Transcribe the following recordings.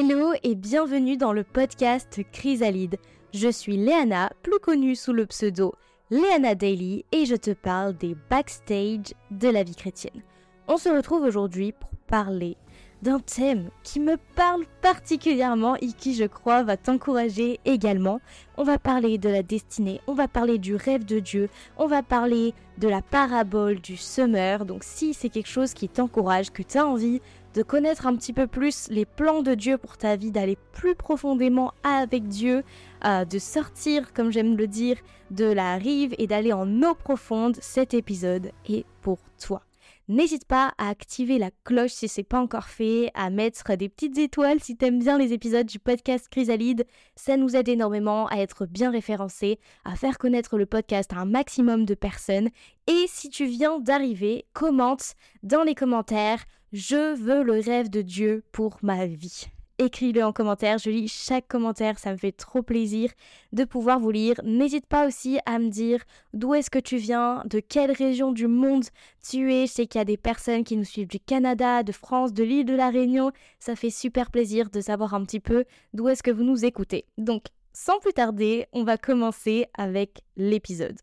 Hello et bienvenue dans le podcast Chrysalide. Je suis Léana, plus connue sous le pseudo Léana Daily et je te parle des backstage de la vie chrétienne. On se retrouve aujourd'hui pour parler d'un thème qui me parle particulièrement et qui je crois va t'encourager également. On va parler de la destinée, on va parler du rêve de Dieu, on va parler de la parabole du semeur. Donc si c'est quelque chose qui t'encourage, que tu as envie de connaître un petit peu plus les plans de Dieu pour ta vie, d'aller plus profondément avec Dieu, euh, de sortir, comme j'aime le dire, de la rive et d'aller en eau profonde, cet épisode est pour toi. N'hésite pas à activer la cloche si c'est pas encore fait, à mettre des petites étoiles si t'aimes bien les épisodes du podcast Chrysalide. Ça nous aide énormément à être bien référencés, à faire connaître le podcast à un maximum de personnes. Et si tu viens d'arriver, commente dans les commentaires Je veux le rêve de Dieu pour ma vie écris-le en commentaire. Je lis chaque commentaire, ça me fait trop plaisir de pouvoir vous lire. N'hésite pas aussi à me dire d'où est-ce que tu viens, de quelle région du monde tu es. Je sais qu'il y a des personnes qui nous suivent du Canada, de France, de l'île de la Réunion. Ça fait super plaisir de savoir un petit peu d'où est-ce que vous nous écoutez. Donc, sans plus tarder, on va commencer avec l'épisode.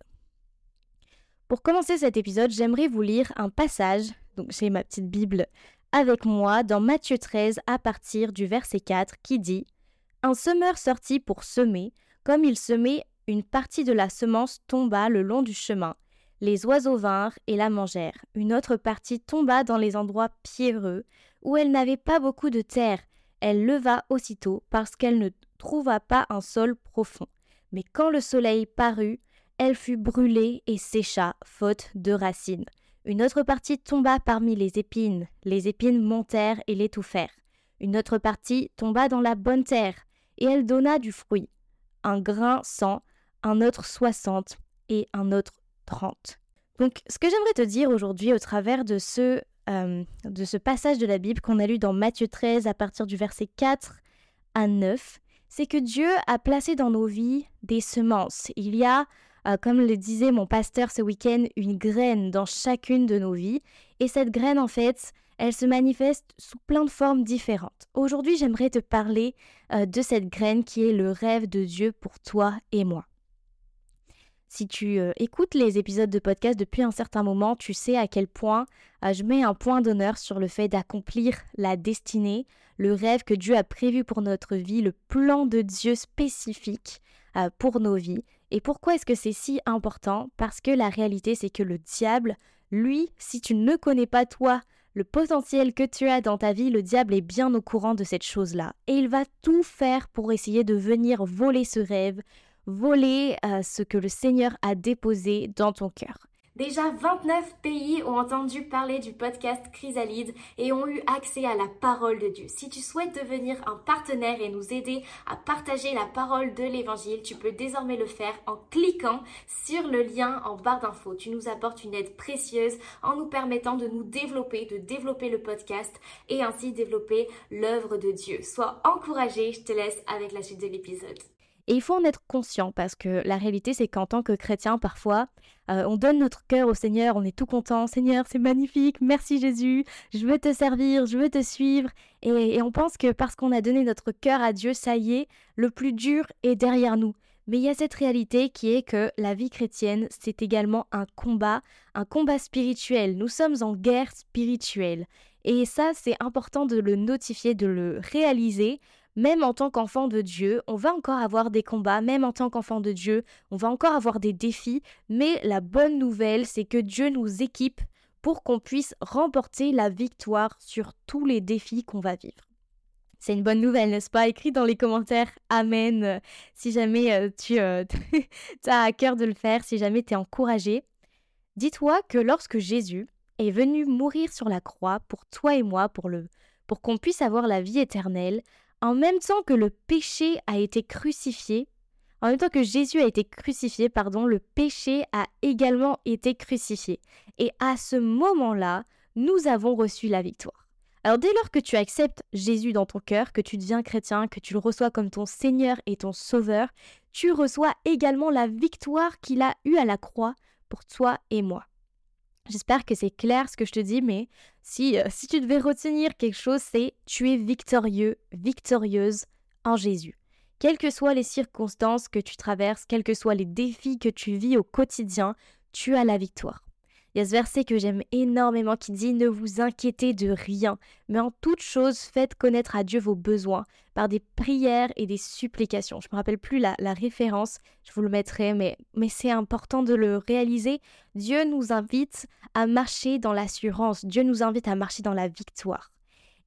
Pour commencer cet épisode, j'aimerais vous lire un passage. Donc, j'ai ma petite Bible avec moi dans Matthieu 13 à partir du verset 4 qui dit Un semeur sortit pour semer, comme il semait, une partie de la semence tomba le long du chemin. Les oiseaux vinrent et la mangèrent. Une autre partie tomba dans les endroits pierreux, où elle n'avait pas beaucoup de terre. Elle leva aussitôt, parce qu'elle ne trouva pas un sol profond. Mais quand le soleil parut, elle fut brûlée et sécha, faute de racines. Une autre partie tomba parmi les épines, les épines montèrent et l'étouffèrent. Une autre partie tomba dans la bonne terre, et elle donna du fruit. Un grain cent, un autre soixante, et un autre trente. Donc, ce que j'aimerais te dire aujourd'hui au travers de ce, euh, de ce passage de la Bible qu'on a lu dans Matthieu 13 à partir du verset 4 à 9, c'est que Dieu a placé dans nos vies des semences. Il y a euh, comme le disait mon pasteur ce week-end, une graine dans chacune de nos vies. Et cette graine, en fait, elle se manifeste sous plein de formes différentes. Aujourd'hui, j'aimerais te parler euh, de cette graine qui est le rêve de Dieu pour toi et moi. Si tu euh, écoutes les épisodes de podcast depuis un certain moment, tu sais à quel point je mets un point d'honneur sur le fait d'accomplir la destinée, le rêve que Dieu a prévu pour notre vie, le plan de Dieu spécifique pour nos vies. Et pourquoi est-ce que c'est si important? Parce que la réalité, c'est que le diable, lui, si tu ne connais pas toi le potentiel que tu as dans ta vie, le diable est bien au courant de cette chose-là. Et il va tout faire pour essayer de venir voler ce rêve, voler euh, ce que le Seigneur a déposé dans ton cœur. Déjà 29 pays ont entendu parler du podcast Chrysalide et ont eu accès à la parole de Dieu. Si tu souhaites devenir un partenaire et nous aider à partager la parole de l'évangile, tu peux désormais le faire en cliquant sur le lien en barre d'infos. Tu nous apportes une aide précieuse en nous permettant de nous développer, de développer le podcast et ainsi développer l'œuvre de Dieu. Sois encouragé, je te laisse avec la suite de l'épisode. Et il faut en être conscient parce que la réalité, c'est qu'en tant que chrétien, parfois, euh, on donne notre cœur au Seigneur, on est tout content. Seigneur, c'est magnifique, merci Jésus, je veux te servir, je veux te suivre. Et, on pense que parce qu'on a donné notre cœur à Dieu, ça y est, le plus dur est derrière nous. Mais il y a cette réalité qui est que la vie chrétienne, c'est également un combat, un combat spirituel. Nous sommes en guerre spirituelle. Et ça, c'est important de le notifier, de le réaliser, même en tant qu'enfant de Dieu, on va encore avoir des combats, même en tant qu'enfant de Dieu, on va encore avoir des défis, mais la bonne nouvelle, c'est que Dieu nous équipe pour qu'on puisse remporter la victoire sur tous les défis qu'on va vivre. C'est une bonne nouvelle, n'est-ce pas? Écris dans les commentaires Amen si jamais euh, tu euh, as à cœur de le faire, si jamais tu es encouragé. Dis-toi que lorsque Jésus est venu mourir sur la croix pour toi et moi, pour, le, pour qu'on puisse avoir la vie éternelle, en même temps que le péché a été crucifié, en même temps que Jésus a été crucifié, pardon, le péché a également été crucifié. Et à ce moment-là, nous avons reçu la victoire. Alors dès lors que tu acceptes Jésus dans ton cœur, que tu deviens chrétien, que tu le reçois comme ton Seigneur et ton Sauveur, tu reçois également la victoire qu'il a eue à la croix pour toi et moi. J'espère que c'est clair ce que je te dis, mais si, euh, si tu devais retenir quelque chose, c'est tu es victorieux, victorieuse en Jésus. Quelles que soient les circonstances que tu traverses, quels que soient les défis que tu vis au quotidien, tu as la victoire. Il y a ce verset que j'aime énormément qui dit Ne vous inquiétez de rien, mais en toute chose faites connaître à Dieu vos besoins par des prières et des supplications. Je ne me rappelle plus la, référence, je vous le mettrai, mais, mais c'est important de le réaliser. Dieu nous invite à marcher dans l'assurance, Dieu nous invite à marcher dans la victoire.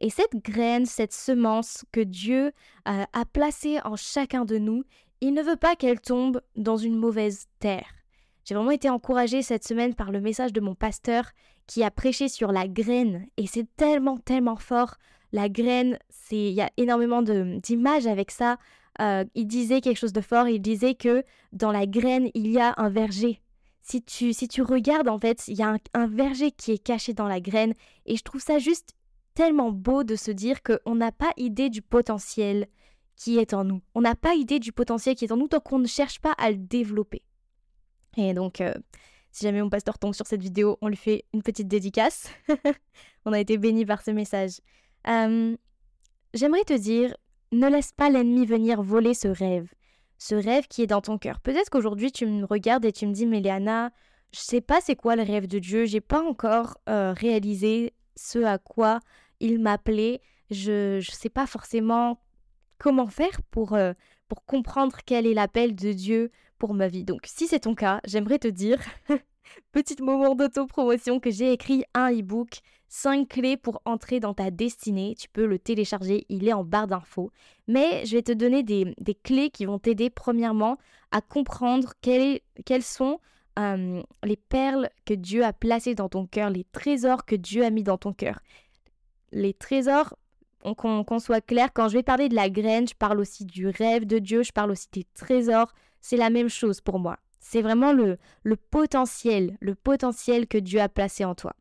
Et cette graine, cette semence que Dieu a placée en chacun de nous, il ne veut pas qu'elle tombe dans une mauvaise terre. J'ai vraiment été encouragée cette semaine par le message de mon pasteur qui a prêché sur la graine et c'est tellement tellement fort. La graine, c'est il y a énormément d'images avec ça. Euh, il disait quelque chose de fort. Il disait que dans la graine il y a un verger. Si tu si tu regardes en fait, il y a un, un verger qui est caché dans la graine et je trouve ça juste tellement beau de se dire qu'on n'a pas idée du potentiel qui est en nous. On n'a pas idée du potentiel qui est en nous tant qu'on ne cherche pas à le développer. Et donc, euh, si jamais mon pasteur tombe sur cette vidéo, on lui fait une petite dédicace. on a été bénis par ce message. Euh, j'aimerais te dire, ne laisse pas l'ennemi venir voler ce rêve, ce rêve qui est dans ton cœur. Peut-être qu'aujourd'hui tu me regardes et tu me dis, mais Léana, je sais pas c'est quoi le rêve de Dieu, j'ai pas encore euh, réalisé ce à quoi il m'appelait, je ne sais pas forcément comment faire pour, pour comprendre quel est l'appel de Dieu pour ma vie. Donc si c'est ton cas, j'aimerais te dire, petit moment d'autopromotion, que j'ai écrit un e-book 5 clés pour entrer dans ta destinée. Tu peux le télécharger, il est en barre d'infos. Mais je vais te donner des, clés qui vont t'aider premièrement à comprendre quelles, sont les perles que Dieu a placées dans ton cœur, les trésors que Dieu a mis dans ton cœur. Les trésors, qu'on soit clair, quand je vais parler de la graine, je parle aussi du rêve de Dieu, je parle aussi des trésors. C'est la même chose pour moi. C'est vraiment le, le potentiel, le potentiel que Dieu a placé en toi.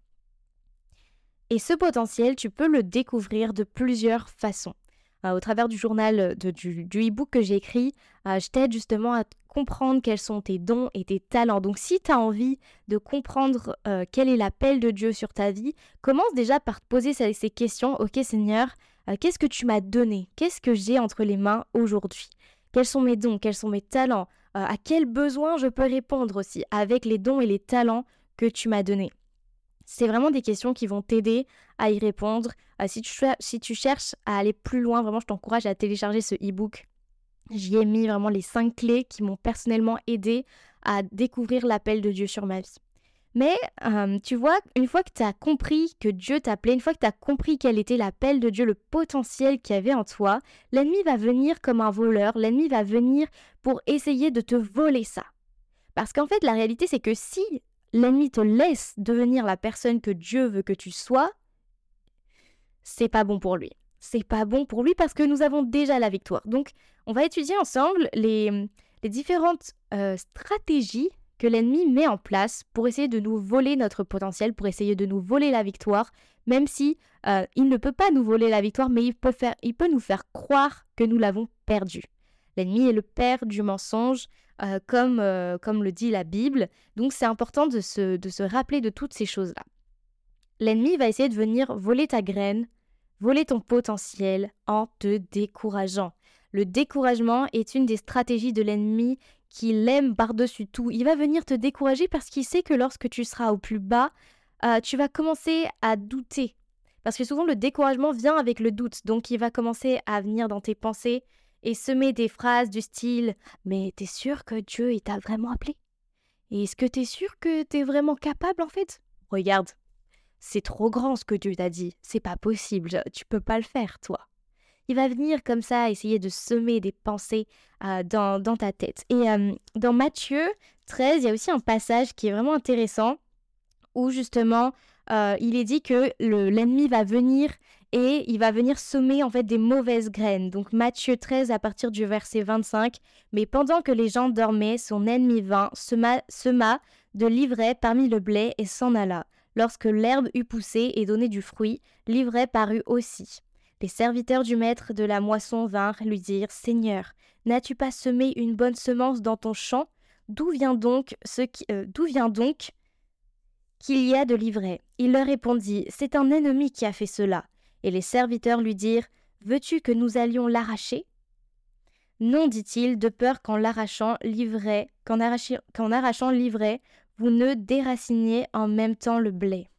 Et ce potentiel, tu peux le découvrir de plusieurs façons. Euh, au travers du journal, de, du, e-book que j'ai écrit, euh, je t'aide justement à comprendre quels sont tes dons et tes talents. Donc si tu as envie de comprendre euh, quel est l'appel de Dieu sur ta vie, commence déjà par te poser ces, ces questions. Ok Seigneur, qu'est-ce que tu m'as donné? Qu'est-ce que j'ai entre les mains aujourd'hui? Quels sont mes dons? Quels sont mes talents? À quels besoins je peux répondre aussi avec les dons et les talents que tu m'as donnés? C'est vraiment des questions qui vont t'aider à y répondre. Euh, si, tu, cherches à aller plus loin, vraiment, je t'encourage à télécharger ce e-book. J'y ai mis vraiment les cinq clés qui m'ont personnellement aidé à découvrir l'appel de Dieu sur ma vie. Mais euh, tu vois, une fois que tu as compris que Dieu t'appelait, une fois que tu as compris quel était l'appel de Dieu, le potentiel qu'il y avait en toi, l'ennemi va venir comme un voleur, l'ennemi va venir pour essayer de te voler ça. Parce qu'en fait, la réalité, c'est que si l'ennemi te laisse devenir la personne que Dieu veut que tu sois, c'est pas bon pour lui. C'est pas bon pour lui parce que nous avons déjà la victoire. Donc, on va étudier ensemble les, différentes euh, stratégies que l'ennemi met en place pour essayer de nous voler notre potentiel, pour essayer de nous voler la victoire, même si euh, il ne peut pas nous voler la victoire, mais il peut, faire, il peut nous faire croire que nous l'avons perdu. L'ennemi est le père du mensonge, euh, comme, euh, comme le dit la Bible. Donc c'est important de se, rappeler de toutes ces choses-là. L'ennemi va essayer de venir voler ta graine, voler ton potentiel en te décourageant. Le découragement est une des stratégies de l'ennemi qui l'aime par-dessus tout. Il va venir te décourager parce qu'il sait que lorsque tu seras au plus bas, euh, tu vas commencer à douter. Parce que souvent le découragement vient avec le doute. Donc il va commencer à venir dans tes pensées et semer des phrases du style Mais t'es sûr que Dieu t'a vraiment appelé? Est-ce que t'es sûr que t'es vraiment capable en fait? Regarde, c'est trop grand ce que Dieu t'a dit, c'est pas possible, tu peux pas le faire toi. Il va venir comme ça essayer de semer des pensées euh, dans, dans, ta tête. Et euh, dans Matthieu 13, il y a aussi un passage qui est vraiment intéressant où justement euh, il est dit que l'ennemi va venir et il va venir semer en fait des mauvaises graines. Donc Matthieu 13 à partir du verset 25. Mais pendant que les gens dormaient, son ennemi vint, sema, de l'ivraie parmi le blé et s'en alla. Lorsque l'herbe eut poussé et donné du fruit, l'ivraie parut aussi. Les serviteurs du maître de la moisson vinrent lui dire Seigneur, n'as-tu pas semé une bonne semence dans ton champ? D'où vient donc ce euh, d'où vient donc qu'il y a de l'ivraie. Il leur répondit C'est un ennemi qui a fait cela. Et les serviteurs lui dirent Veux-tu que nous allions l'arracher? Non, dit-il, de peur qu'en l'arrachant l'ivraie, qu'en arrachant l'ivraie, vous ne déraciniez en même temps le blé.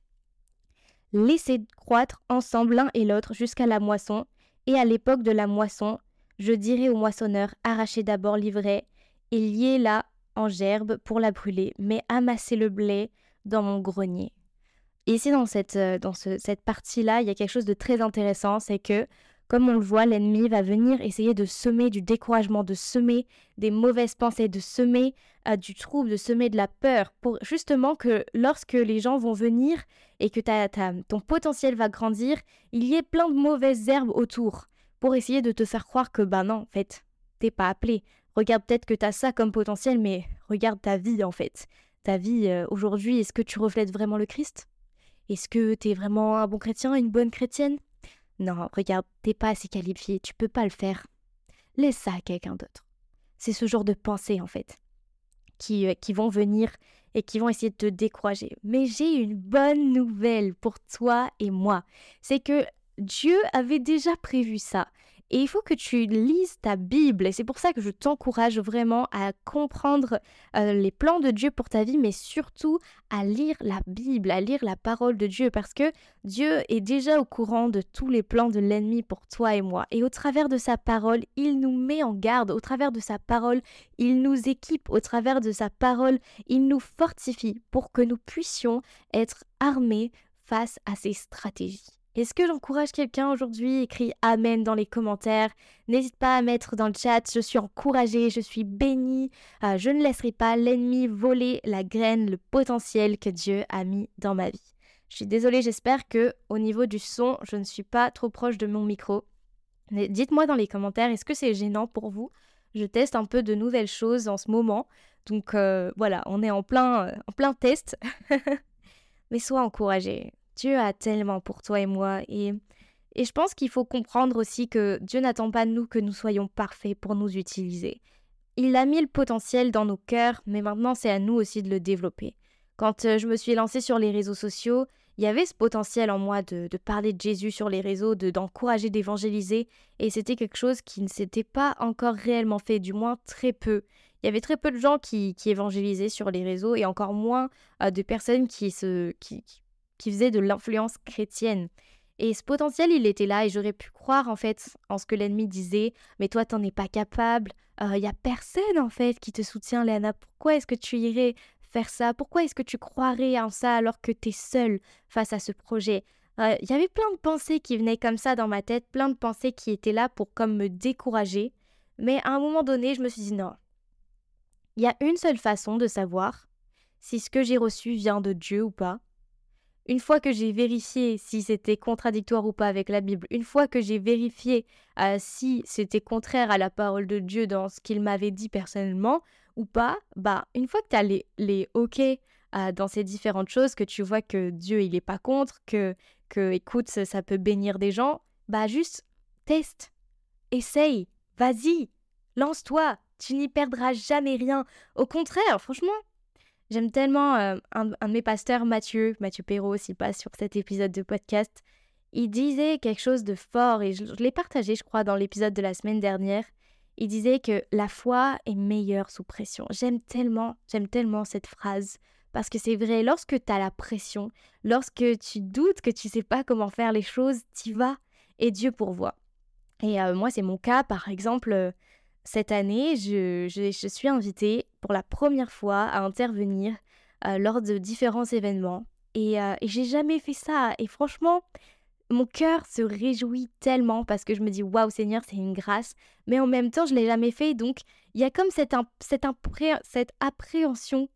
Laissez croître ensemble l'un et l'autre jusqu'à la moisson, et à l'époque de la moisson, je dirai au moissonneur Arrachez d'abord l'ivraie, et liez-la en gerbe pour la brûler, mais amassez le blé dans mon grenier. Ici, dans cette, euh, cette partie-là, il y a quelque chose de très intéressant, c'est que, comme on le voit, l'ennemi va venir essayer de semer du découragement, de semer des mauvaises pensées, de semer euh, du trouble, de semer de la peur, pour justement que lorsque les gens vont venir et que ton potentiel va grandir, il y ait plein de mauvaises herbes autour, pour essayer de te faire croire que, ben non, en fait, t'es pas appelé. Regarde peut-être que tu as ça comme potentiel, mais regarde ta vie, en fait ta vie euh, aujourd'hui, est-ce que tu reflètes vraiment le Christ? Est-ce que tu es vraiment un bon chrétien, une bonne chrétienne? Non, regarde, t'es pas assez qualifié, tu peux pas le faire. Laisse ça à quelqu'un d'autre. C'est ce genre de pensées, en fait, qui, euh, qui vont venir et qui vont essayer de te décourager. Mais j'ai une bonne nouvelle pour toi et moi. C'est que Dieu avait déjà prévu ça. Et il faut que tu lises ta Bible. Et c'est pour ça que je t'encourage vraiment à comprendre euh, les plans de Dieu pour ta vie, mais surtout à lire la Bible, à lire la parole de Dieu, parce que Dieu est déjà au courant de tous les plans de l'ennemi pour toi et moi. Et au travers de sa parole, il nous met en garde. Au travers de sa parole, il nous équipe. Au travers de sa parole, il nous fortifie pour que nous puissions être armés face à ses stratégies. Est-ce que j'encourage quelqu'un aujourd'hui Écris Amen dans les commentaires? N'hésite pas à mettre dans le chat. Je suis encouragée, je suis bénie. Euh, je ne laisserai pas l'ennemi voler la graine, le potentiel que Dieu a mis dans ma vie. Je suis désolée, j'espère que au niveau du son, je ne suis pas trop proche de mon micro. Dites-moi dans les commentaires, est-ce que c'est gênant pour vous? Je teste un peu de nouvelles choses en ce moment. Donc euh, voilà, on est en plein, euh, en plein test. Mais sois encouragé. Dieu a tellement pour toi et moi. Et, et je pense qu'il faut comprendre aussi que Dieu n'attend pas de nous que nous soyons parfaits pour nous utiliser. Il a mis le potentiel dans nos cœurs, mais maintenant c'est à nous aussi de le développer. Quand euh, je me suis lancée sur les réseaux sociaux, il y avait ce potentiel en moi de, parler de Jésus sur les réseaux, de d'encourager, d'évangéliser, et c'était quelque chose qui ne s'était pas encore réellement fait, du moins très peu. Il y avait très peu de gens qui, qui évangélisaient sur les réseaux et encore moins euh, de personnes qui, se, qui faisait de l'influence chrétienne. Et ce potentiel, il était là et j'aurais pu croire en fait en ce que l'ennemi disait, mais toi, t'en es pas capable, il euh, y a personne en fait qui te soutient, Léana, pourquoi est-ce que tu irais faire ça? Pourquoi est-ce que tu croirais en ça alors que tu es seule face à ce projet? Il euh, y avait plein de pensées qui venaient comme ça dans ma tête, plein de pensées qui étaient là pour comme me décourager, mais à un moment donné, je me suis dit non. Il y a une seule façon de savoir si ce que j'ai reçu vient de Dieu ou pas, une fois que j'ai vérifié si c'était contradictoire ou pas avec la Bible, une fois que j'ai vérifié euh, si c'était contraire à la parole de Dieu dans ce qu'il m'avait dit personnellement ou pas, bah une fois que tu as les, les OK euh, dans ces différentes choses, que tu vois que Dieu il est pas contre, que, que écoute ça, ça peut bénir des gens, bah juste teste, essaye, vas-y, lance-toi, tu n'y perdras jamais rien. Au contraire, franchement, J'aime tellement euh, un, de mes pasteurs, Mathieu, Mathieu Perrault, s'il passe sur cet épisode de podcast. Il disait quelque chose de fort et je, l'ai partagé, je crois, dans l'épisode de la semaine dernière. Il disait que la foi est meilleure sous pression. J'aime tellement, j'aime tellement cette phrase parce que c'est vrai, lorsque tu as la pression, lorsque tu doutes que tu sais pas comment faire les choses, tu vas et Dieu pourvoit. Et euh, moi, c'est mon cas, par exemple, euh, cette année, je, suis invitée pour la première fois à intervenir euh, lors de différents événements. Euh, et, j'ai jamais fait ça. Et franchement, mon cœur se réjouit tellement parce que je me dis waouh Seigneur, c'est une grâce. Mais en même temps, je l'ai jamais fait. Donc, il y a comme cette, cette, cette appréhension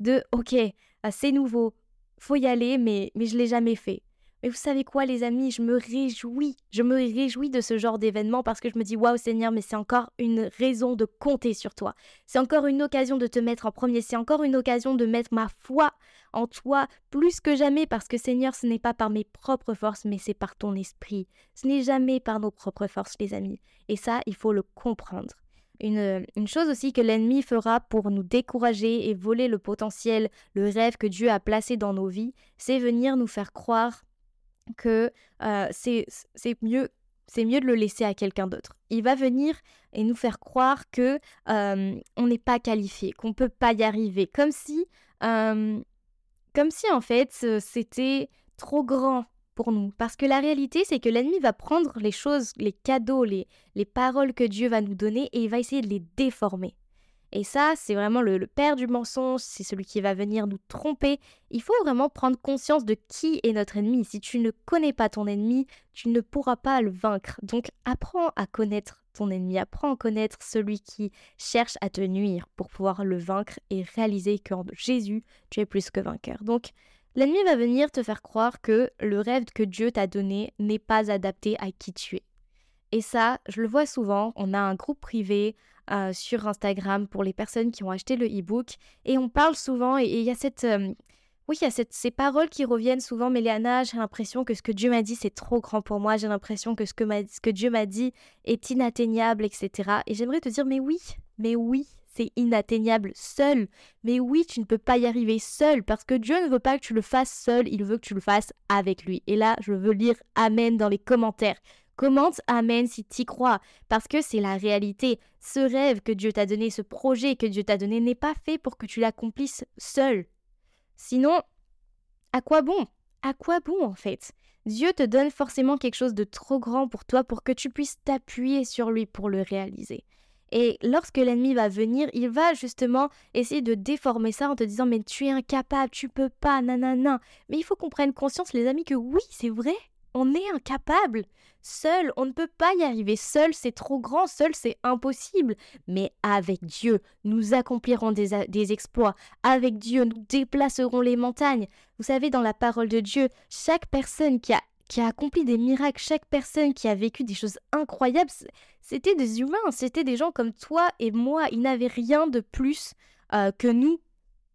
de ok, euh, c'est nouveau, faut y aller, mais, mais je l'ai jamais fait. Mais vous savez quoi, les amis, je me réjouis. Je me réjouis de ce genre d'événement parce que je me dis, waouh, Seigneur, mais c'est encore une raison de compter sur toi. C'est encore une occasion de te mettre en premier. C'est encore une occasion de mettre ma foi en toi plus que jamais parce que, Seigneur, ce n'est pas par mes propres forces, mais c'est par ton esprit. Ce n'est jamais par nos propres forces, les amis. Et ça, il faut le comprendre. une, une chose aussi que l'ennemi fera pour nous décourager et voler le potentiel, le rêve que Dieu a placé dans nos vies, c'est venir nous faire croire que c'est mieux c'est mieux de le laisser à quelqu'un d'autre. Il va venir et nous faire croire que on n'est pas qualifié, qu'on peut pas y arriver, comme si, comme si en fait c'était trop grand pour nous. Parce que la réalité, c'est que l'ennemi va prendre les choses, les cadeaux, les, les paroles que Dieu va nous donner et il va essayer de les déformer. Et ça, c'est vraiment le, père du mensonge, c'est celui qui va venir nous tromper. Il faut vraiment prendre conscience de qui est notre ennemi. Si tu ne connais pas ton ennemi, tu ne pourras pas le vaincre. Donc apprends à connaître ton ennemi, apprends à connaître celui qui cherche à te nuire pour pouvoir le vaincre et réaliser qu'en Jésus, tu es plus que vainqueur. Donc l'ennemi va venir te faire croire que le rêve que Dieu t'a donné n'est pas adapté à qui tu es. Et ça, je le vois souvent, on a un groupe privé euh, sur Instagram pour les personnes qui ont acheté le e-book. Et on parle souvent, et il y a cette... Euh, oui, il y a cette, ces paroles qui reviennent souvent, mais Léana, j'ai l'impression que ce que Dieu m'a dit, c'est trop grand pour moi, j'ai l'impression que ce que, ce que Dieu m'a dit est inatteignable, etc. Et j'aimerais te dire, mais oui, mais oui, c'est inatteignable seul. Mais oui, tu ne peux pas y arriver seul, parce que Dieu ne veut pas que tu le fasses seul, il veut que tu le fasses avec lui. Et là, je veux lire Amen dans les commentaires. Commente Amen si y crois, parce que c'est la réalité. Ce rêve que Dieu t'a donné, ce projet que Dieu t'a donné n'est pas fait pour que tu l'accomplisses seul. Sinon, à quoi bon? À quoi bon en fait? Dieu te donne forcément quelque chose de trop grand pour toi pour que tu puisses t'appuyer sur lui pour le réaliser. Et lorsque l'ennemi va venir, il va justement essayer de déformer ça en te disant mais tu es incapable, tu peux pas, nanana. Mais il faut qu'on prenne conscience les amis que oui, c'est vrai, on est incapable. Seul, on ne peut pas y arriver. Seul, c'est trop grand. Seul, c'est impossible. Mais avec Dieu, nous accomplirons des, exploits. Avec Dieu, nous déplacerons les montagnes. Vous savez, dans la parole de Dieu, chaque personne qui a, qui a accompli des miracles, chaque personne qui a vécu des choses incroyables, c'était des humains. C'était des gens comme toi et moi. Ils n'avaient rien de plus euh, que nous,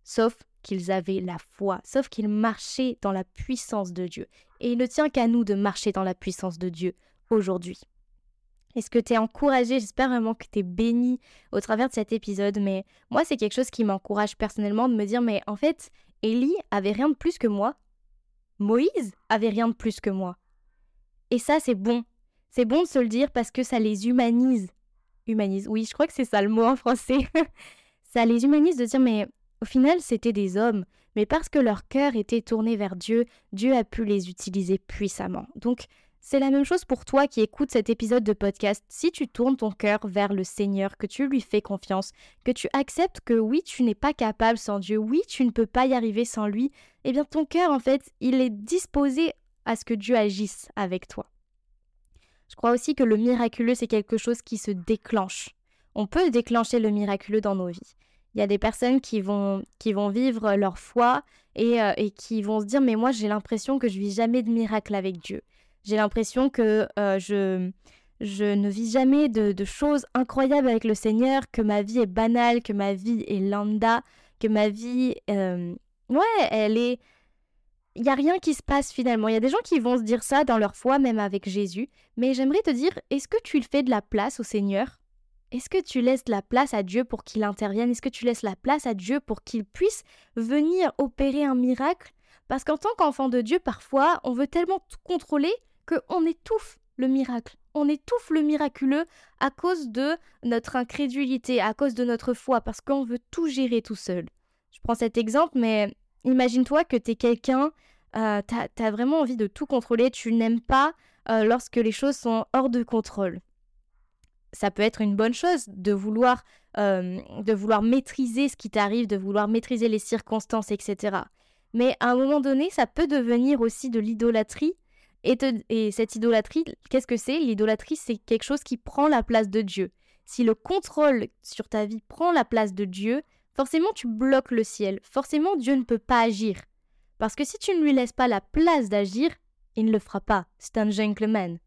sauf qu'ils avaient la foi, sauf qu'ils marchaient dans la puissance de Dieu. Et il ne tient qu'à nous de marcher dans la puissance de Dieu aujourd'hui. Est-ce que tu es encouragé? J'espère vraiment que tu es béni au travers de cet épisode, mais moi c'est quelque chose qui m'encourage personnellement de me dire mais en fait, Élie avait rien de plus que moi. Moïse avait rien de plus que moi. Et ça c'est bon. C'est bon de se le dire parce que ça les humanise. Humanise, oui, je crois que c'est ça le mot en français. ça les humanise de dire mais au final, c'était des hommes, mais parce que leur cœur était tourné vers Dieu, Dieu a pu les utiliser puissamment. Donc, c'est la même chose pour toi qui écoutes cet épisode de podcast. Si tu tournes ton cœur vers le Seigneur, que tu lui fais confiance, que tu acceptes que oui, tu n'es pas capable sans Dieu, oui, tu ne peux pas y arriver sans lui, eh bien ton cœur, en fait, il est disposé à ce que Dieu agisse avec toi. Je crois aussi que le miraculeux, c'est quelque chose qui se déclenche. On peut déclencher le miraculeux dans nos vies. Il y a des personnes qui vont, qui vont vivre leur foi et, euh, et qui vont se dire mais moi j'ai l'impression que je vis jamais de miracle avec Dieu. J'ai l'impression que euh, je, je ne vis jamais de, choses incroyables avec le Seigneur, que ma vie est banale, que ma vie est lambda, que ma vie... Euh, ouais, elle est... Il n'y a rien qui se passe finalement. Il y a des gens qui vont se dire ça dans leur foi, même avec Jésus. Mais j'aimerais te dire, est-ce que tu fais de la place au Seigneur? Est-ce que tu laisses la place à Dieu pour qu'il intervienne? Est-ce que tu laisses la place à Dieu pour qu'il puisse venir opérer un miracle? Parce qu'en tant qu'enfant de Dieu, parfois, on veut tellement tout contrôler qu'on étouffe le miracle. On étouffe le miraculeux à cause de notre incrédulité, à cause de notre foi, parce qu'on veut tout gérer tout seul. Je prends cet exemple, mais imagine-toi que tu es quelqu'un, euh, tu as, vraiment envie de tout contrôler, tu n'aimes pas euh, lorsque les choses sont hors de contrôle ça peut être une bonne chose de vouloir, euh, de vouloir maîtriser ce qui t'arrive, de vouloir maîtriser les circonstances, etc. Mais à un moment donné, ça peut devenir aussi de l'idolâtrie. Et, et cette idolâtrie, qu'est-ce que c'est? L'idolâtrie, c'est quelque chose qui prend la place de Dieu. Si le contrôle sur ta vie prend la place de Dieu, forcément tu bloques le ciel. Forcément Dieu ne peut pas agir. Parce que si tu ne lui laisses pas la place d'agir, il ne le fera pas. C'est un gentleman.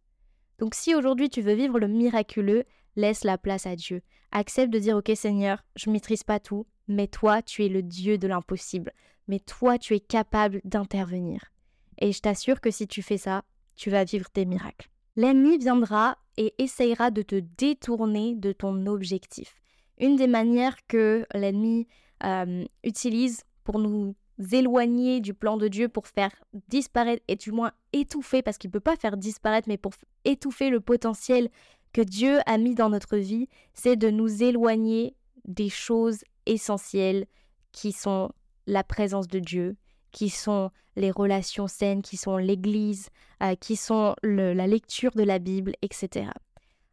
Donc si aujourd'hui tu veux vivre le miraculeux, laisse la place à Dieu. Accepte de dire OK Seigneur, je maîtrise pas tout, mais toi tu es le Dieu de l'impossible. Mais toi tu es capable d'intervenir. Et je t'assure que si tu fais ça, tu vas vivre des miracles. l'ennemi viendra et essayera de te détourner de ton objectif. Une des manières que l'ennemi euh, utilise pour nous éloigner du plan de Dieu, pour faire disparaître, et du moins étouffer, parce qu'il ne peut pas faire disparaître, mais pour étouffer le potentiel que Dieu a mis dans notre vie, c'est de nous éloigner des choses essentielles qui sont la présence de Dieu, qui sont les relations saines, qui sont l'Église, euh, qui sont la lecture de la Bible, etc.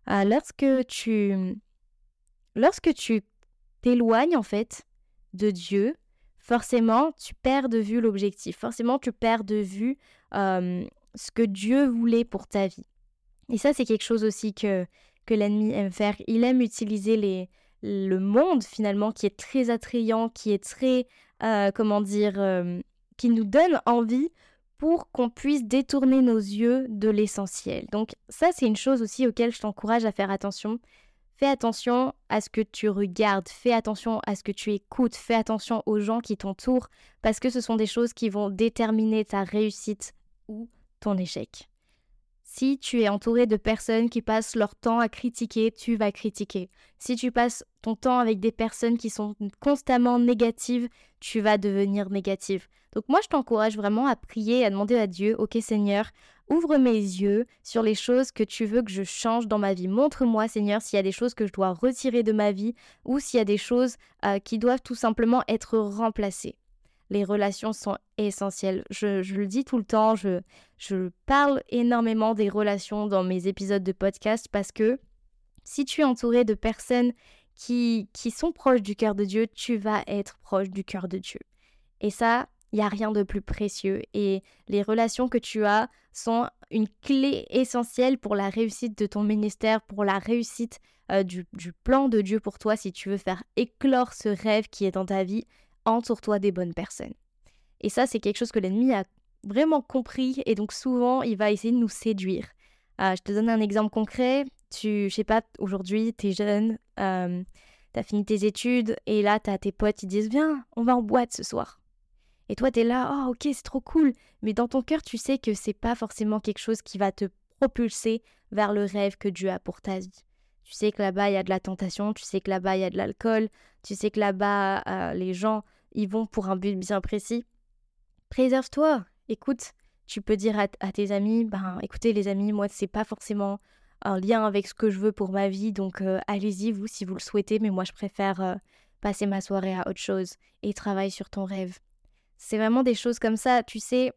Euh, lorsque tu lorsque tu t'éloignes en fait de Dieu, forcément tu perds de vue l'objectif. Forcément tu perds de vue euh, ce que Dieu voulait pour ta vie. Et ça c'est quelque chose aussi que que l'ennemi aime faire. Il aime utiliser les le monde finalement qui est très attrayant, qui est très comment dire qui nous donne envie pour qu'on puisse détourner nos yeux de l'essentiel. Donc ça, c'est une chose aussi auquel je t'encourage à faire attention. Fais attention à ce que tu regardes, fais attention à ce que tu écoutes, fais attention aux gens qui t'entourent, parce que ce sont des choses qui vont déterminer ta réussite ou ton échec. Si tu es entouré de personnes qui passent leur temps à critiquer, tu vas critiquer. Si tu passes ton temps avec des personnes qui sont constamment négatives, tu vas devenir négative. Donc moi, je t'encourage vraiment à prier, à demander à Dieu, OK Seigneur, ouvre mes yeux sur les choses que tu veux que je change dans ma vie. Montre-moi, Seigneur, s'il y a des choses que je dois retirer de ma vie ou s'il y a des choses euh, qui doivent tout simplement être remplacées les relations sont essentielles. Je, le dis tout le temps, je, je parle énormément des relations dans mes épisodes de podcast parce que si tu es entouré de personnes qui, qui sont proches du cœur de Dieu, tu vas être proche du cœur de Dieu. Et ça, il n'y a rien de plus précieux. Et les relations que tu as sont une clé essentielle pour la réussite de ton ministère, pour la réussite euh, du, plan de Dieu pour toi si tu veux faire éclore ce rêve qui est dans ta vie entoure-toi des bonnes personnes. Et ça, c'est quelque chose que l'ennemi a vraiment compris et donc souvent, il va essayer de nous séduire. Euh, je te donne un exemple concret. Tu, je sais pas, aujourd'hui, tu es jeune, euh, tu as fini tes études et là, tu as tes potes qui disent Viens, on va en boîte ce soir. Et toi, tu es là, oh ok, c'est trop cool. Mais dans ton cœur, tu sais que c'est pas forcément quelque chose qui va te propulser vers le rêve que Dieu a pour ta vie. Tu sais que là-bas, il y a de la tentation, tu sais que là-bas, il y a de l'alcool, tu sais que là-bas, euh, les gens, ils vont pour un but bien précis. Préserve-toi. Écoute, tu peux dire à, tes amis, ben écoutez les amis, moi, c'est pas forcément un lien avec ce que je veux pour ma vie, donc euh, allez-y, vous, si vous le souhaitez, mais moi, je préfère euh, passer ma soirée à autre chose et travailler sur ton rêve. C'est vraiment des choses comme ça, tu sais,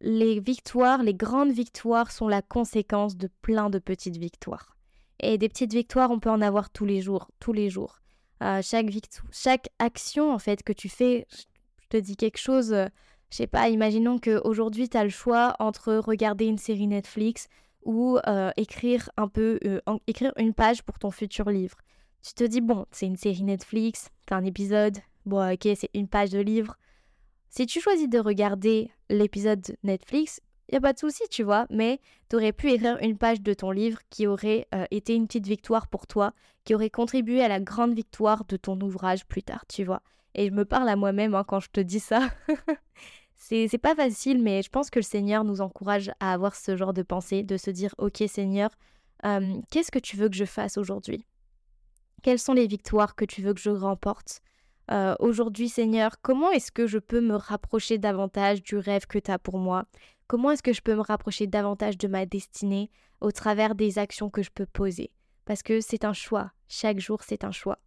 les victoires, les grandes victoires sont la conséquence de plein de petites victoires. Et des petites victoires, on peut en avoir tous les jours, tous les jours. Euh, chaque, chaque action, en fait, que tu fais, je te dis quelque chose, euh, je sais pas, imaginons qu'aujourd'hui, tu as le choix entre regarder une série Netflix ou euh, écrire un peu, écrire une page pour ton futur livre. Tu te dis, bon, c'est une série Netflix, t'as un épisode, bon, ok, c'est une page de livre. Si tu choisis de regarder l'épisode Netflix, il n'y a pas de souci, tu vois, mais tu aurais pu écrire une page de ton livre qui aurait euh, été une petite victoire pour toi, qui aurait contribué à la grande victoire de ton ouvrage plus tard, tu vois. Et je me parle à moi-même hein, quand je te dis ça. c'est pas facile, mais je pense que le Seigneur nous encourage à avoir ce genre de pensée, de se dire Ok, Seigneur, qu'est-ce que tu veux que je fasse aujourd'hui? Quelles sont les victoires que tu veux que je remporte? Euh, Aujourd'hui, Seigneur, comment est-ce que je peux me rapprocher davantage du rêve que tu as pour moi? Comment est-ce que je peux me rapprocher davantage de ma destinée au travers des actions que je peux poser? Parce que c'est un choix. Chaque jour, c'est un choix.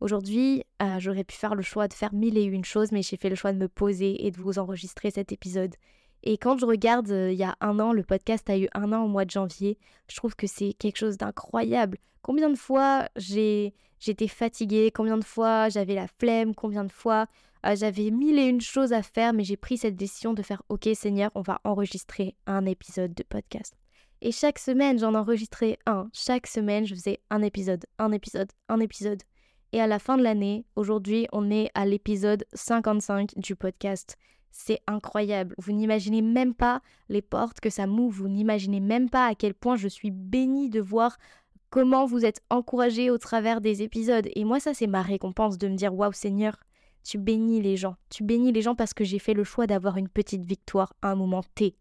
Aujourd'hui, euh, j'aurais pu faire le choix de faire mille et une choses, mais j'ai fait le choix de me poser et de vous enregistrer cet épisode. Et quand je regarde, euh, il y a un an, le podcast a eu un an au mois de janvier, je trouve que c'est quelque chose d'incroyable. Combien de fois j'ai j'étais fatiguée, combien de fois j'avais la flemme, combien de fois euh, j'avais mille et une choses à faire, mais j'ai pris cette décision de faire Ok Seigneur, on va enregistrer un épisode de podcast. Et chaque semaine, j'en enregistrais un. Chaque semaine, je faisais un épisode, un épisode, un épisode. Et à la fin de l'année, aujourd'hui, on est à l'épisode 55 du podcast. C'est incroyable. Vous n'imaginez même pas les portes que ça m'ouvre. Vous n'imaginez même pas à quel point je suis bénie de voir comment vous êtes encouragés au travers des épisodes. Et moi, ça, c'est ma récompense de me dire Waouh, Seigneur, tu bénis les gens. Tu bénis les gens parce que j'ai fait le choix d'avoir une petite victoire à un moment T.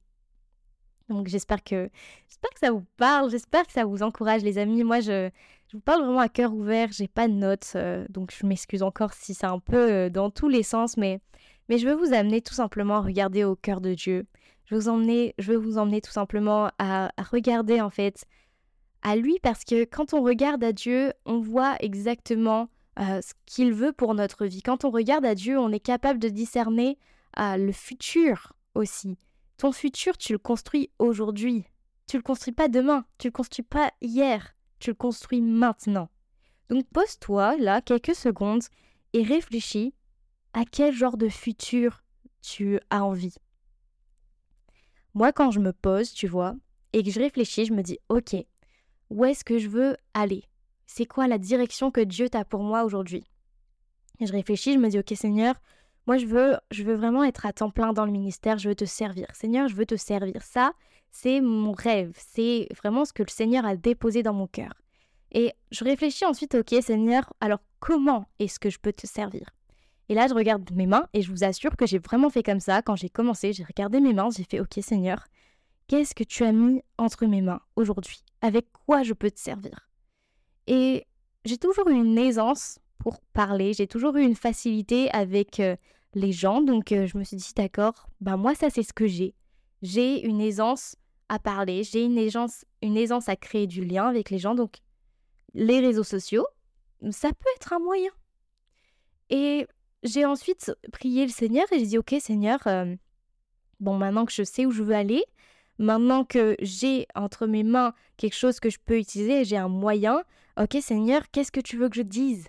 Donc j'espère que, j'espère que ça vous parle, j'espère que ça vous encourage les amis. Moi je, je vous parle vraiment à cœur ouvert, j'ai pas de notes, euh, donc je m'excuse encore si c'est un peu euh, dans tous les sens, mais, mais je veux vous amener tout simplement à regarder au cœur de Dieu. Je veux vous emmener, je veux vous emmener tout simplement à, regarder en fait à lui parce que quand on regarde à Dieu, on voit exactement euh, ce qu'il veut pour notre vie. Quand on regarde à Dieu, on est capable de discerner le futur aussi. Ton futur, tu le construis aujourd'hui. Tu le construis pas demain, tu le construis pas hier tu le construis maintenant. Donc pose-toi là quelques secondes et réfléchis à quel genre de futur tu as envie? Moi, quand je me pose, tu vois, et que je réfléchis, je me dis, ok, où est-ce que je veux aller? C'est quoi la direction que Dieu t'a pour moi aujourd'hui? Je réfléchis, je me dis, ok Seigneur, moi je veux, je veux vraiment être à temps plein dans le ministère, je veux te servir. Seigneur, je veux te servir. Ça, c'est mon rêve, c'est vraiment ce que le Seigneur a déposé dans mon cœur. Et je réfléchis ensuite, ok Seigneur, alors comment est-ce que je peux te servir? Et là, je regarde mes mains et je vous assure que j'ai vraiment fait comme ça. Quand j'ai commencé, j'ai regardé mes mains, j'ai fait, ok Seigneur, qu'est-ce que tu as mis entre mes mains aujourd'hui? Avec quoi je peux te servir Et j'ai toujours eu une aisance pour parler, j'ai toujours eu une facilité avec euh, les gens, donc euh, je me suis dit, d'accord, ben moi ça c'est ce que j'ai j'ai une aisance à parler, j'ai une aisance, une aisance à créer du lien avec les gens. Donc, les réseaux sociaux, ça peut être un moyen. Et j'ai ensuite prié le Seigneur et j'ai dit, OK Seigneur, euh, bon, maintenant que je sais où je veux aller, maintenant que j'ai entre mes mains quelque chose que je peux utiliser, j'ai un moyen, OK Seigneur, qu'est-ce que tu veux que je dise?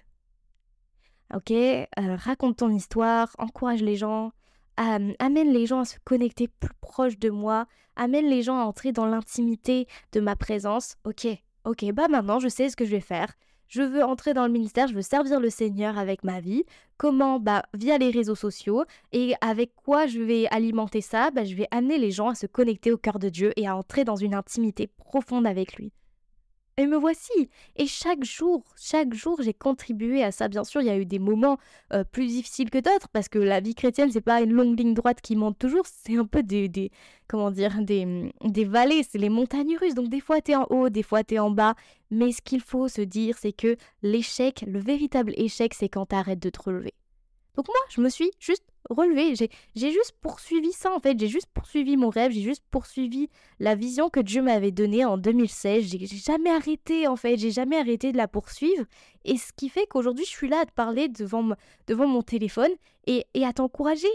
Ok, euh, raconte ton histoire, encourage les gens, amène les gens à se connecter plus proche de moi, amène les gens à entrer dans l'intimité de ma présence. Ok, ok, bah maintenant je sais ce que je vais faire. Je veux entrer dans le ministère, je veux servir le Seigneur avec ma vie. Comment? Bah via les réseaux sociaux. Et avec quoi je vais alimenter ça? Bah je vais amener les gens à se connecter au cœur de Dieu et à entrer dans une intimité profonde avec lui. Et me voici. Et chaque jour, chaque jour, j'ai contribué à ça. Bien sûr, il y a eu des moments plus difficiles que d'autres parce que la vie chrétienne, c'est pas une longue ligne droite qui monte toujours. C'est un peu des, des, comment dire, des, des vallées, c'est les montagnes russes. Donc des fois, tu es en haut, des fois, tu es en bas. Mais ce qu'il faut se dire, c'est que l'échec, le véritable échec, c'est quand tu arrêtes de te relever. Donc moi, je me suis juste relevé. J'ai juste poursuivi ça en fait. J'ai juste poursuivi mon rêve. J'ai juste poursuivi la vision que Dieu m'avait donnée en 2016. J'ai jamais arrêté en fait. J'ai jamais arrêté de la poursuivre. Et ce qui fait qu'aujourd'hui, je suis là à te parler devant, devant mon téléphone et, et à t'encourager.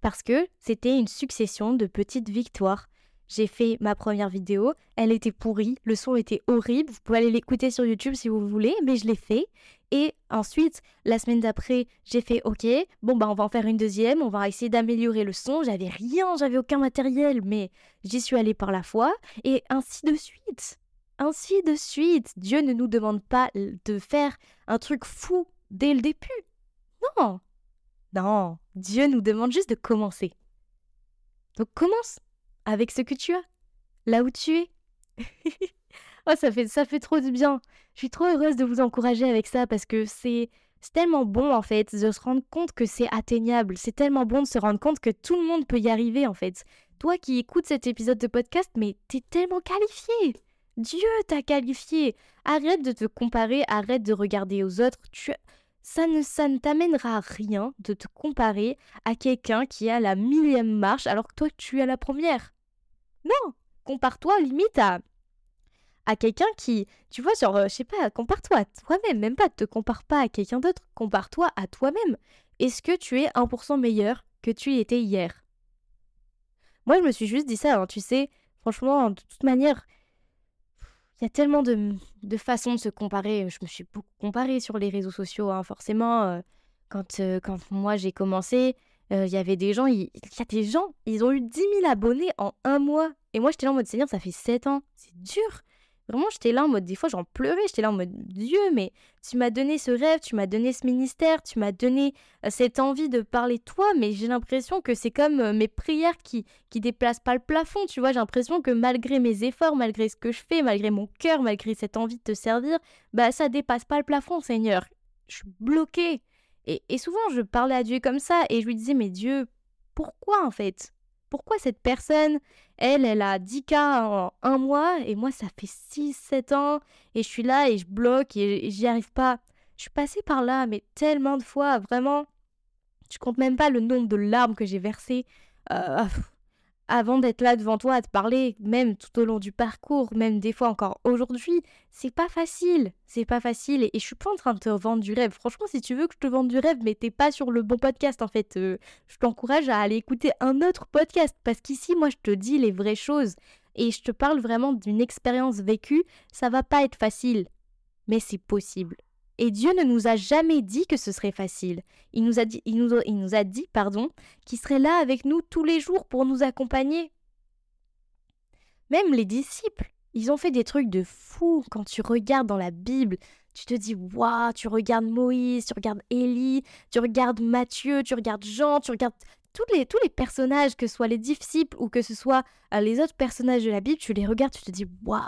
Parce que c'était une succession de petites victoires. J'ai fait ma première vidéo, elle était pourrie, le son était horrible, vous pouvez aller l'écouter sur YouTube si vous voulez, mais je l'ai fait. Et ensuite, la semaine d'après, j'ai fait OK, bon bah on va en faire une deuxième, on va essayer d'améliorer le son. J'avais rien, j'avais aucun matériel, mais j'y suis allée par la foi et ainsi de suite. Ainsi de suite. Dieu ne nous demande pas de faire un truc fou dès le début. Non. Non, Dieu nous demande juste de commencer. Donc commence avec ce que tu as, là où tu es. Oh, ça fait, ça fait trop du bien. Je suis trop heureuse de vous encourager avec ça parce que c'est tellement bon en fait de se rendre compte que c'est atteignable. C'est tellement bon de se rendre compte que tout le monde peut y arriver en fait. Toi qui écoutes cet épisode de podcast, mais t'es tellement qualifié. Dieu t'a qualifié. Arrête de te comparer, arrête de regarder aux autres. Tu... Ça ne, ça ne t'amènera rien de te comparer à quelqu'un qui a la millième marche alors que toi tu à la première. Non, compare-toi limite à à quelqu'un qui, tu vois, genre, euh, je sais pas, compare-toi à toi-même, même pas, te compare pas à quelqu'un d'autre, compare-toi à toi-même. Est-ce que tu es 1% meilleur que tu étais hier? Moi, je me suis juste dit ça, hein, tu sais, franchement, de toute manière, il y a tellement de, de, façons de se comparer. Je me suis beaucoup comparée sur les réseaux sociaux, hein, forcément. Euh, quand, euh, quand moi j'ai commencé, il y avait des gens, il, y a des gens, ils ont eu 10 000 abonnés en un mois. Et moi, j'étais là en mode Seigneur, ça fait 7 ans. C'est dur. Vraiment, j'étais là en mode, des fois j'en pleurais, j'étais là en mode, Dieu, mais tu m'as donné ce rêve, tu m'as donné ce ministère, tu m'as donné euh, cette envie de parler toi, mais j'ai l'impression que c'est comme euh, mes prières qui, qui déplacent pas le plafond, tu vois, j'ai l'impression que malgré mes efforts, malgré ce que je fais, malgré mon cœur, malgré cette envie de te servir, bah ça dépasse pas le plafond, Seigneur. Je suis bloquée. Et, souvent, je parlais à Dieu comme ça, et je lui disais, mais Dieu, pourquoi en fait? Pourquoi cette personne, elle, elle a 10K en un mois et moi, ça fait 6-7 ans et je suis là et je bloque et, j'y arrive pas. Je suis passée par là, mais tellement de fois, vraiment. Je compte même pas le nombre de larmes que j'ai versées. Euh, avant d'être là devant toi à te parler, même tout au long du parcours, même des fois encore aujourd'hui, c'est pas facile. C'est pas facile et, je suis pas en train de te vendre du rêve. Franchement, si tu veux que je te vende du rêve, mais t'es pas sur le bon podcast en fait. Euh, je t'encourage à aller écouter un autre podcast parce qu'ici, moi, je te dis les vraies choses et je te parle vraiment d'une expérience vécue. Ça va pas être facile, mais c'est possible. Et Dieu ne nous a jamais dit que ce serait facile. Il nous a dit, il nous, dit pardon, qu'il serait là avec nous tous les jours pour nous accompagner. Même les disciples, ils ont fait des trucs de fou. Quand tu regardes dans la Bible, tu te dis waouh, tu regardes Moïse, tu regardes Élie, tu regardes Matthieu, tu regardes Jean, tu regardes tous les, tous les personnages, que ce soit les disciples ou que ce soit euh, les autres personnages de la Bible, tu les regardes, tu te dis waouh,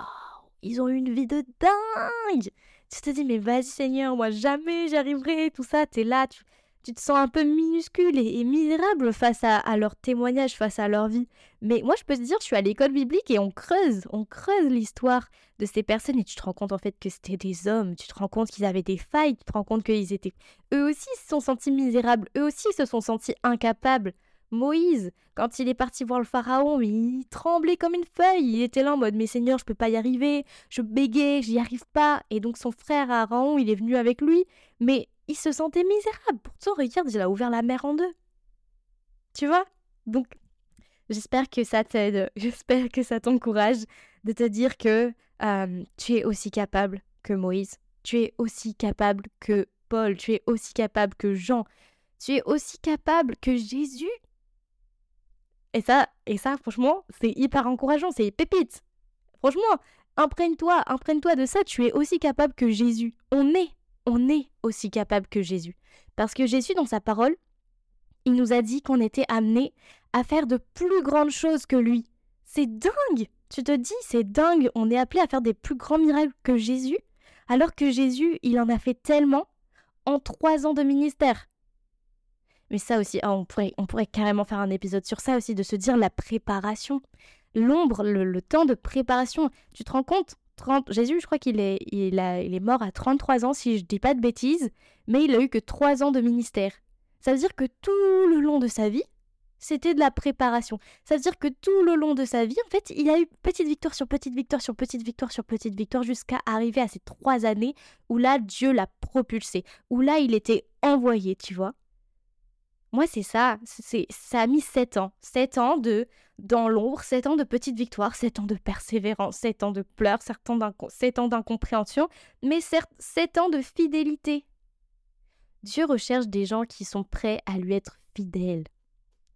ils ont eu une vie de dingue tu te dis, mais vas-y Seigneur, moi jamais j'arriverai, tout ça, t'es là, tu, te sens un peu minuscule et, misérable face à, leur témoignage, face à leur vie. Mais moi, je peux te dire, je suis à l'école biblique et on creuse, on creuse l'histoire de ces personnes et tu te rends compte en fait que c'était des hommes, tu te rends compte qu'ils avaient des failles, tu te rends compte qu'ils étaient... Eux aussi se sont sentis misérables, eux aussi se sont sentis incapables. Moïse, quand il est parti voir le pharaon, il tremblait comme une feuille. Il était là en mode Mais Seigneur, je peux pas y arriver, je bégais, j'y arrive pas. Et donc son frère Aaron, il est venu avec lui, mais il se sentait misérable. Pourtant, regarde, il a ouvert la mer en deux. Tu vois? Donc, j'espère que ça t'aide, j'espère que ça t'encourage de te dire que euh, tu es aussi capable que Moïse, tu es aussi capable que Paul, tu es aussi capable que Jean, tu es aussi capable que Jésus et ça, et ça franchement, c'est hyper encourageant, c'est pépite. Franchement, imprègne-toi, imprègne-toi de ça, tu es aussi capable que Jésus. On est, on est aussi capable que Jésus. Parce que Jésus, dans sa parole, il nous a dit qu'on était amené à faire de plus grandes choses que lui. C'est dingue Tu te dis, c'est dingue, on est appelé à faire des plus grands miracles que Jésus, alors que Jésus, il en a fait tellement en trois ans de ministère. Mais ça aussi, ah, on, pourrait, on pourrait carrément faire un épisode sur ça aussi, de se dire la préparation. L'ombre, le, temps de préparation. Tu te rends compte? 30, Jésus, je crois qu'il est, il il est mort à 33 ans, si je dis pas de bêtises, mais il a eu que 3 ans de ministère. Ça veut dire que tout le long de sa vie, c'était de la préparation. Ça veut dire que tout le long de sa vie, en fait, il a eu petite victoire sur petite victoire sur petite victoire sur petite victoire jusqu'à arriver à ces trois années où là, Dieu l'a propulsé, où là, il était envoyé, tu vois. Moi, c'est ça. C'est, ça a mis sept ans. Sept ans de dans l'ombre, sept ans de petites victoires, sept ans de persévérance, sept ans de pleurs, sept ans d'incompréhension, mais sept ans de fidélité. Dieu recherche des gens qui sont prêts à lui être fidèles.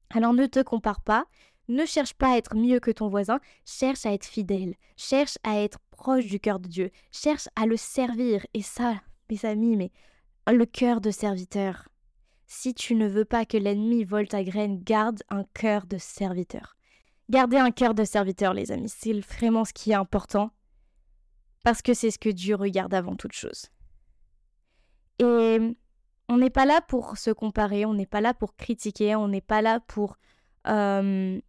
Alors ne te compare pas, ne cherche pas à être mieux que ton voisin, cherche à être fidèle, cherche à être proche du cœur de Dieu, cherche à le servir. Et ça, mes amis, mais le cœur de serviteur, si tu ne veux pas que l'ennemi vole ta graine, garde un cœur de serviteur. Gardez un cœur de serviteur, les amis, c'est vraiment ce qui est important, parce que c'est ce que Dieu regarde avant toute chose. Et on n'est pas là pour se comparer, on n'est pas là pour critiquer, on n'est pas là pour euh,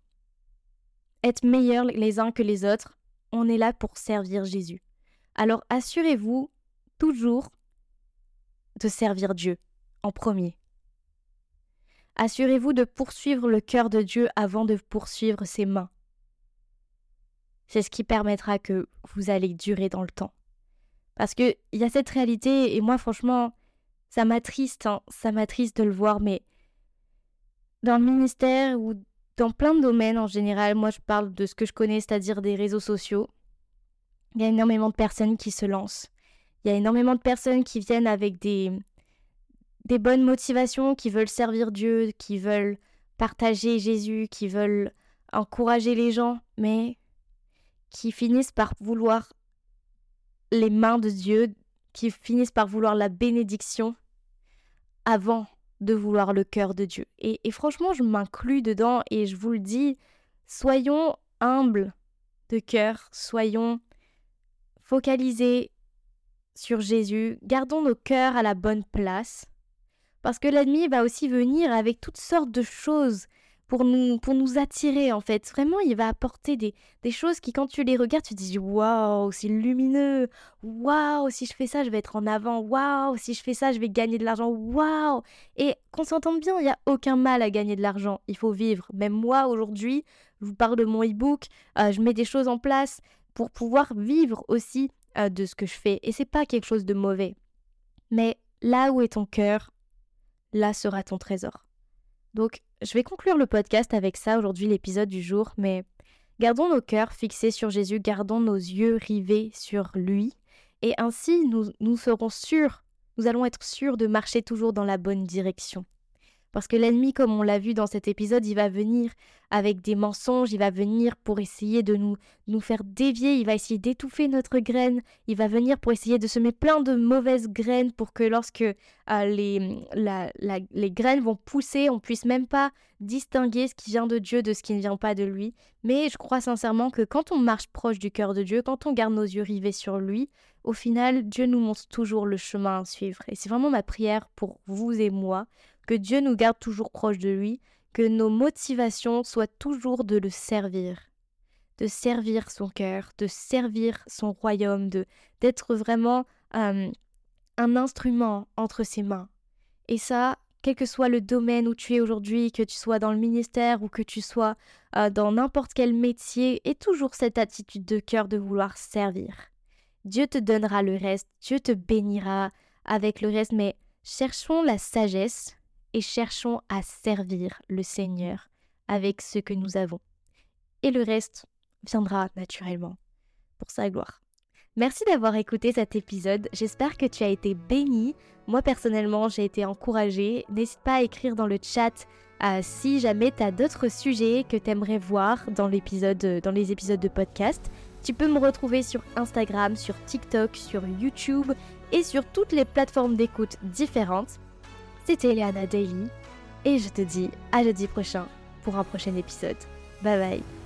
être meilleurs les uns que les autres, on est là pour servir Jésus. Alors assurez-vous toujours de servir Dieu en premier. Assurez-vous de poursuivre le cœur de Dieu avant de poursuivre ses mains. C'est ce qui permettra que vous allez durer dans le temps. Parce qu'il y a cette réalité, et moi franchement, ça m'attriste, hein, ça m'attriste de le voir, mais dans le ministère ou dans plein de domaines en général, moi je parle de ce que je connais, c'est-à-dire des réseaux sociaux, il y a énormément de personnes qui se lancent. Il y a énormément de personnes qui viennent avec des, des bonnes motivations, qui veulent servir Dieu, qui veulent partager Jésus, qui veulent encourager les gens, mais qui finissent par vouloir les mains de Dieu, qui finissent par vouloir la bénédiction avant de vouloir le cœur de Dieu. Et, franchement, je m'inclus dedans et je vous le dis, soyons humbles de cœur, soyons focalisés sur Jésus, gardons nos cœurs à la bonne place parce que l'ennemi va aussi venir avec toutes sortes de choses pour nous, pour nous attirer en fait. Vraiment, il va apporter des, des choses qui, quand tu les regardes, tu te dis waouh, c'est lumineux. Waouh, si je fais ça, je vais être en avant. Waouh, si je fais ça, je vais gagner de l'argent. Waouh. Et qu'on s'entende bien, il n'y a aucun mal à gagner de l'argent. Il faut vivre. Même moi, aujourd'hui, je vous parle de mon e-book, euh, je mets des choses en place pour pouvoir vivre aussi euh, de ce que je fais. Et c'est pas quelque chose de mauvais. Mais là où est ton cœur, là sera ton trésor. Donc, je vais conclure le podcast avec ça aujourd'hui, l'épisode du jour, mais gardons nos cœurs fixés sur Jésus, gardons nos yeux rivés sur lui, et ainsi nous, nous serons sûrs, nous allons être sûrs de marcher toujours dans la bonne direction. Parce que l'ennemi, comme on l'a vu dans cet épisode, il va venir avec des mensonges, il va venir pour essayer de nous, nous faire dévier, il va essayer d'étouffer notre graine, il va venir pour essayer de semer plein de mauvaises graines pour que lorsque euh, les, les graines vont pousser, on puisse même pas distinguer ce qui vient de Dieu de ce qui ne vient pas de lui. Mais je crois sincèrement que quand on marche proche du cœur de Dieu, quand on garde nos yeux rivés sur lui, au final, Dieu nous montre toujours le chemin à suivre. Et c'est vraiment ma prière pour vous et moi que Dieu nous garde toujours proche de lui, que nos motivations soient toujours de le servir, de servir son cœur, de servir son royaume, de d'être vraiment euh, un instrument entre ses mains. Et ça, quel que soit le domaine où tu es aujourd'hui, que tu sois dans le ministère ou que tu sois euh, dans n'importe quel métier, et toujours cette attitude de cœur de vouloir servir. Dieu te donnera le reste, Dieu te bénira avec le reste, mais cherchons la sagesse et cherchons à servir le Seigneur avec ce que nous avons. Et le reste viendra naturellement pour sa gloire. Merci d'avoir écouté cet épisode, j'espère que tu as été béni. Moi personnellement, j'ai été encouragée. N'hésite pas à écrire dans le chat euh, si jamais tu as d'autres sujets que tu aimerais voir dans, l'épisode, dans les épisodes de podcast. Tu peux me retrouver sur Instagram, sur TikTok, sur YouTube et sur toutes les plateformes d'écoute différentes. C'était Eliana Daily et je te dis à jeudi prochain pour un prochain épisode. Bye bye